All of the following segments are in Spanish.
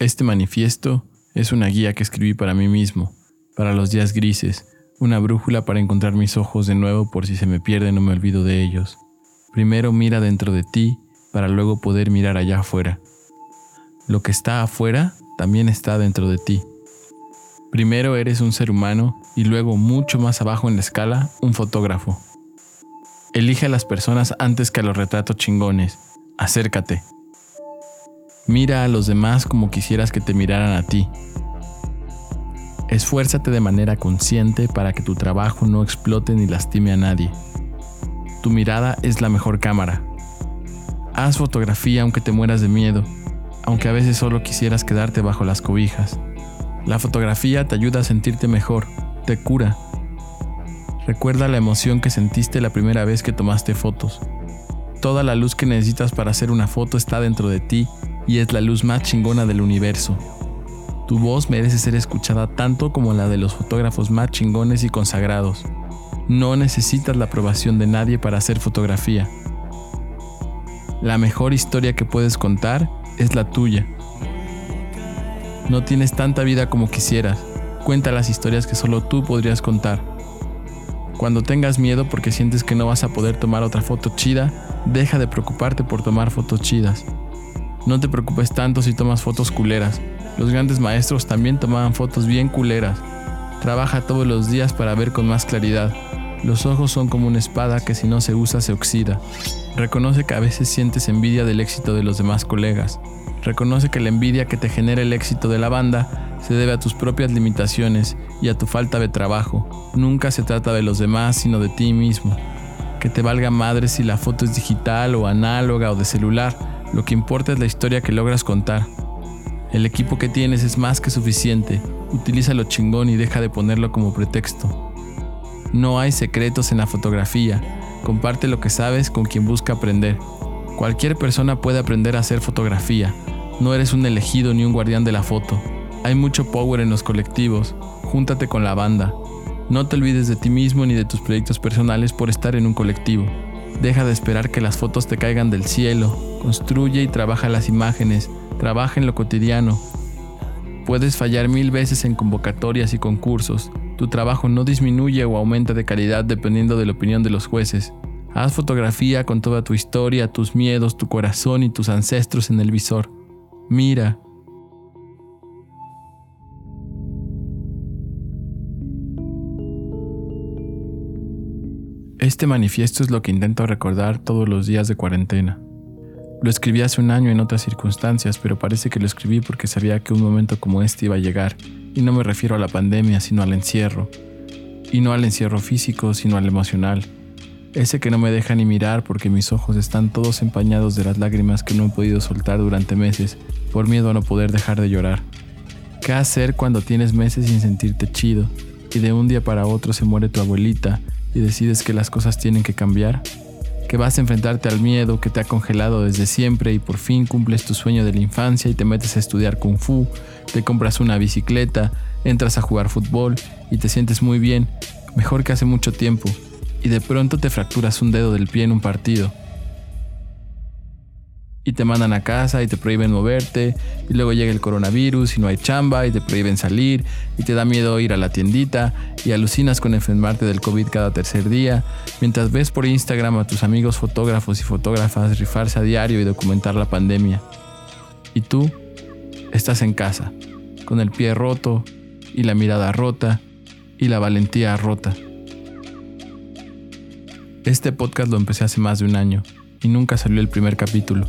Este manifiesto es una guía que escribí para mí mismo, para los días grises, una brújula para encontrar mis ojos de nuevo por si se me pierden no me olvido de ellos. Primero mira dentro de ti para luego poder mirar allá afuera. Lo que está afuera también está dentro de ti. Primero eres un ser humano y luego mucho más abajo en la escala un fotógrafo. Elige a las personas antes que a los retratos chingones. Acércate. Mira a los demás como quisieras que te miraran a ti. Esfuérzate de manera consciente para que tu trabajo no explote ni lastime a nadie. Tu mirada es la mejor cámara. Haz fotografía aunque te mueras de miedo, aunque a veces solo quisieras quedarte bajo las cobijas. La fotografía te ayuda a sentirte mejor, te cura. Recuerda la emoción que sentiste la primera vez que tomaste fotos. Toda la luz que necesitas para hacer una foto está dentro de ti y es la luz más chingona del universo. Tu voz merece ser escuchada tanto como la de los fotógrafos más chingones y consagrados. No necesitas la aprobación de nadie para hacer fotografía. La mejor historia que puedes contar es la tuya. No tienes tanta vida como quisieras. Cuenta las historias que solo tú podrías contar. Cuando tengas miedo porque sientes que no vas a poder tomar otra foto chida, deja de preocuparte por tomar fotos chidas. No te preocupes tanto si tomas fotos culeras. Los grandes maestros también tomaban fotos bien culeras. Trabaja todos los días para ver con más claridad. Los ojos son como una espada que si no se usa se oxida. Reconoce que a veces sientes envidia del éxito de los demás colegas. Reconoce que la envidia que te genera el éxito de la banda se debe a tus propias limitaciones y a tu falta de trabajo. Nunca se trata de los demás, sino de ti mismo. Que te valga madre si la foto es digital o análoga o de celular lo que importa es la historia que logras contar. El equipo que tienes es más que suficiente. Utilízalo chingón y deja de ponerlo como pretexto. No hay secretos en la fotografía. Comparte lo que sabes con quien busca aprender. Cualquier persona puede aprender a hacer fotografía. No eres un elegido ni un guardián de la foto. Hay mucho power en los colectivos. Júntate con la banda. No te olvides de ti mismo ni de tus proyectos personales por estar en un colectivo. Deja de esperar que las fotos te caigan del cielo. Construye y trabaja las imágenes. Trabaja en lo cotidiano. Puedes fallar mil veces en convocatorias y concursos. Tu trabajo no disminuye o aumenta de calidad dependiendo de la opinión de los jueces. Haz fotografía con toda tu historia, tus miedos, tu corazón y tus ancestros en el visor. Mira, Este manifiesto es lo que intento recordar todos los días de cuarentena. Lo escribí hace un año en otras circunstancias, pero parece que lo escribí porque sabía que un momento como este iba a llegar, y no me refiero a la pandemia, sino al encierro. Y no al encierro físico, sino al emocional. Ese que no me deja ni mirar porque mis ojos están todos empañados de las lágrimas que no he podido soltar durante meses, por miedo a no poder dejar de llorar. ¿Qué hacer cuando tienes meses sin sentirte chido, y de un día para otro se muere tu abuelita, y decides que las cosas tienen que cambiar, que vas a enfrentarte al miedo que te ha congelado desde siempre y por fin cumples tu sueño de la infancia y te metes a estudiar kung fu, te compras una bicicleta, entras a jugar fútbol y te sientes muy bien, mejor que hace mucho tiempo, y de pronto te fracturas un dedo del pie en un partido y te mandan a casa y te prohíben moverte y luego llega el coronavirus y no hay chamba y te prohíben salir y te da miedo ir a la tiendita y alucinas con enfermarte del COVID cada tercer día mientras ves por Instagram a tus amigos fotógrafos y fotógrafas rifarse a diario y documentar la pandemia. Y tú estás en casa, con el pie roto y la mirada rota y la valentía rota. Este podcast lo empecé hace más de un año y nunca salió el primer capítulo.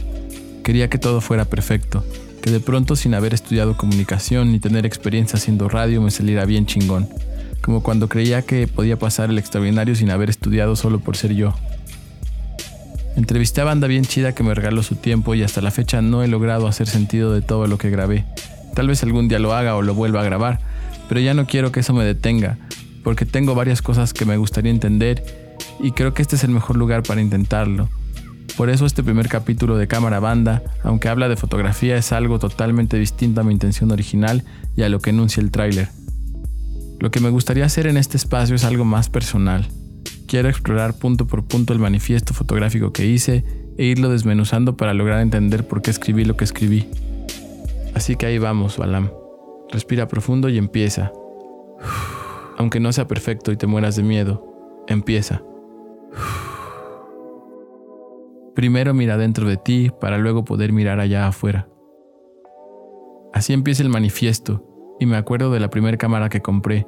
Quería que todo fuera perfecto, que de pronto sin haber estudiado comunicación ni tener experiencia haciendo radio me saliera bien chingón, como cuando creía que podía pasar el extraordinario sin haber estudiado solo por ser yo. Entrevisté a banda bien chida que me regaló su tiempo y hasta la fecha no he logrado hacer sentido de todo lo que grabé. Tal vez algún día lo haga o lo vuelva a grabar, pero ya no quiero que eso me detenga, porque tengo varias cosas que me gustaría entender y creo que este es el mejor lugar para intentarlo. Por eso este primer capítulo de Cámara Banda, aunque habla de fotografía, es algo totalmente distinto a mi intención original y a lo que enuncia el tráiler. Lo que me gustaría hacer en este espacio es algo más personal. Quiero explorar punto por punto el manifiesto fotográfico que hice e irlo desmenuzando para lograr entender por qué escribí lo que escribí. Así que ahí vamos, Balam. Respira profundo y empieza. Aunque no sea perfecto y te mueras de miedo, empieza. Primero mira dentro de ti para luego poder mirar allá afuera. Así empieza el manifiesto y me acuerdo de la primera cámara que compré,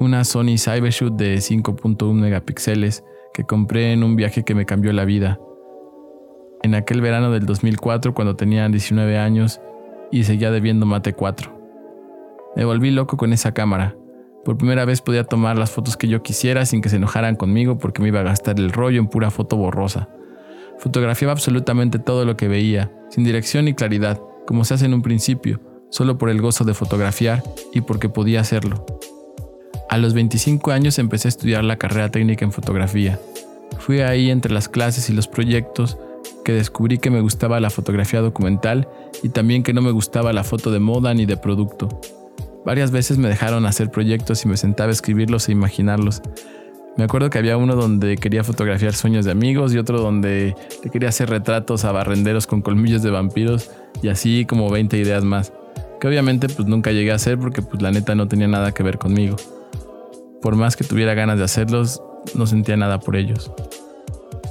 una Sony Cybershoot de 5.1 megapíxeles que compré en un viaje que me cambió la vida. En aquel verano del 2004 cuando tenía 19 años y seguía debiendo Mate 4. Me volví loco con esa cámara. Por primera vez podía tomar las fotos que yo quisiera sin que se enojaran conmigo porque me iba a gastar el rollo en pura foto borrosa. Fotografiaba absolutamente todo lo que veía, sin dirección ni claridad, como se hace en un principio, solo por el gozo de fotografiar y porque podía hacerlo. A los 25 años empecé a estudiar la carrera técnica en fotografía. Fui ahí entre las clases y los proyectos que descubrí que me gustaba la fotografía documental y también que no me gustaba la foto de moda ni de producto. Varias veces me dejaron hacer proyectos y me sentaba a escribirlos e imaginarlos. Me acuerdo que había uno donde quería fotografiar sueños de amigos y otro donde le quería hacer retratos a barrenderos con colmillos de vampiros y así como 20 ideas más. Que obviamente pues nunca llegué a hacer porque pues la neta no tenía nada que ver conmigo. Por más que tuviera ganas de hacerlos, no sentía nada por ellos.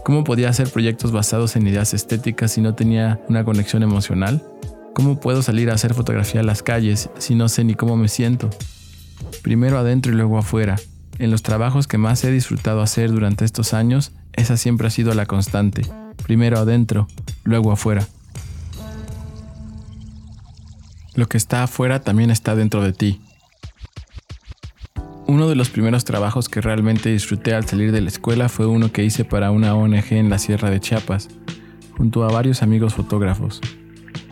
¿Cómo podía hacer proyectos basados en ideas estéticas si no tenía una conexión emocional? ¿Cómo puedo salir a hacer fotografía a las calles si no sé ni cómo me siento? Primero adentro y luego afuera. En los trabajos que más he disfrutado hacer durante estos años, esa siempre ha sido la constante. Primero adentro, luego afuera. Lo que está afuera también está dentro de ti. Uno de los primeros trabajos que realmente disfruté al salir de la escuela fue uno que hice para una ONG en la Sierra de Chiapas, junto a varios amigos fotógrafos.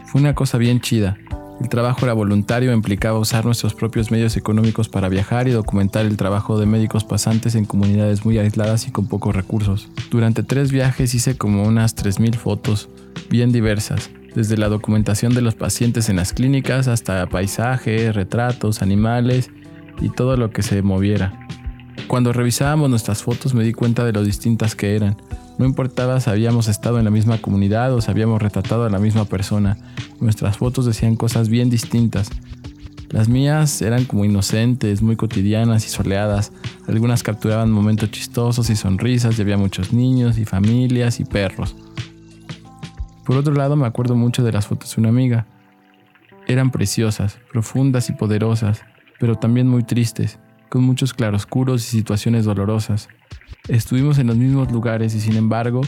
Fue una cosa bien chida. El trabajo era voluntario, implicaba usar nuestros propios medios económicos para viajar y documentar el trabajo de médicos pasantes en comunidades muy aisladas y con pocos recursos. Durante tres viajes hice como unas 3.000 fotos, bien diversas, desde la documentación de los pacientes en las clínicas hasta paisajes, retratos, animales y todo lo que se moviera. Cuando revisábamos nuestras fotos me di cuenta de lo distintas que eran. No importaba si habíamos estado en la misma comunidad o si habíamos retratado a la misma persona, nuestras fotos decían cosas bien distintas. Las mías eran como inocentes, muy cotidianas y soleadas. Algunas capturaban momentos chistosos y sonrisas y había muchos niños y familias y perros. Por otro lado, me acuerdo mucho de las fotos de una amiga. Eran preciosas, profundas y poderosas, pero también muy tristes, con muchos claroscuros y situaciones dolorosas. Estuvimos en los mismos lugares y sin embargo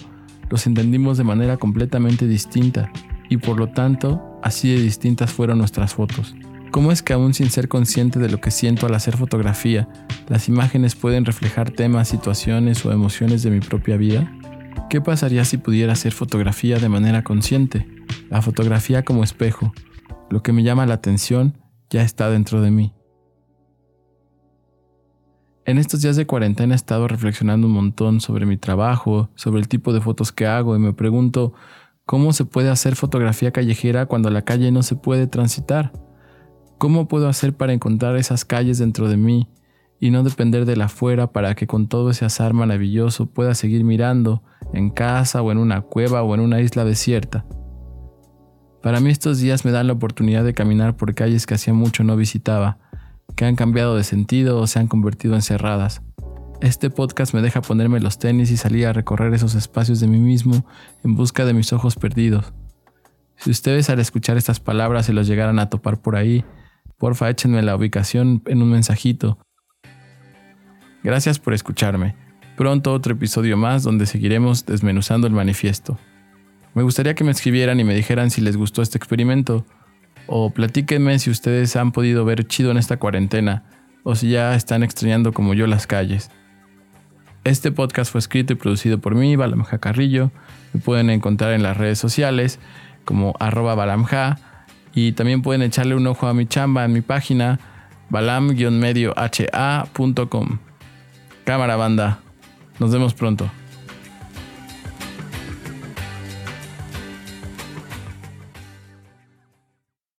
los entendimos de manera completamente distinta y por lo tanto así de distintas fueron nuestras fotos. ¿Cómo es que aún sin ser consciente de lo que siento al hacer fotografía, las imágenes pueden reflejar temas, situaciones o emociones de mi propia vida? ¿Qué pasaría si pudiera hacer fotografía de manera consciente? La fotografía como espejo. Lo que me llama la atención ya está dentro de mí. En estos días de cuarentena he estado reflexionando un montón sobre mi trabajo, sobre el tipo de fotos que hago y me pregunto cómo se puede hacer fotografía callejera cuando la calle no se puede transitar. ¿Cómo puedo hacer para encontrar esas calles dentro de mí y no depender de la afuera para que con todo ese azar maravilloso pueda seguir mirando en casa o en una cueva o en una isla desierta? Para mí estos días me dan la oportunidad de caminar por calles que hacía mucho no visitaba que han cambiado de sentido o se han convertido en cerradas. Este podcast me deja ponerme los tenis y salir a recorrer esos espacios de mí mismo en busca de mis ojos perdidos. Si ustedes al escuchar estas palabras se los llegaran a topar por ahí, porfa échenme la ubicación en un mensajito. Gracias por escucharme. Pronto otro episodio más donde seguiremos desmenuzando el manifiesto. Me gustaría que me escribieran y me dijeran si les gustó este experimento o platíquenme si ustedes han podido ver chido en esta cuarentena o si ya están extrañando como yo las calles. Este podcast fue escrito y producido por mí, Balamja Carrillo. Me pueden encontrar en las redes sociales como arroba balamja y también pueden echarle un ojo a mi chamba en mi página balam-medioha.com. Cámara banda, nos vemos pronto.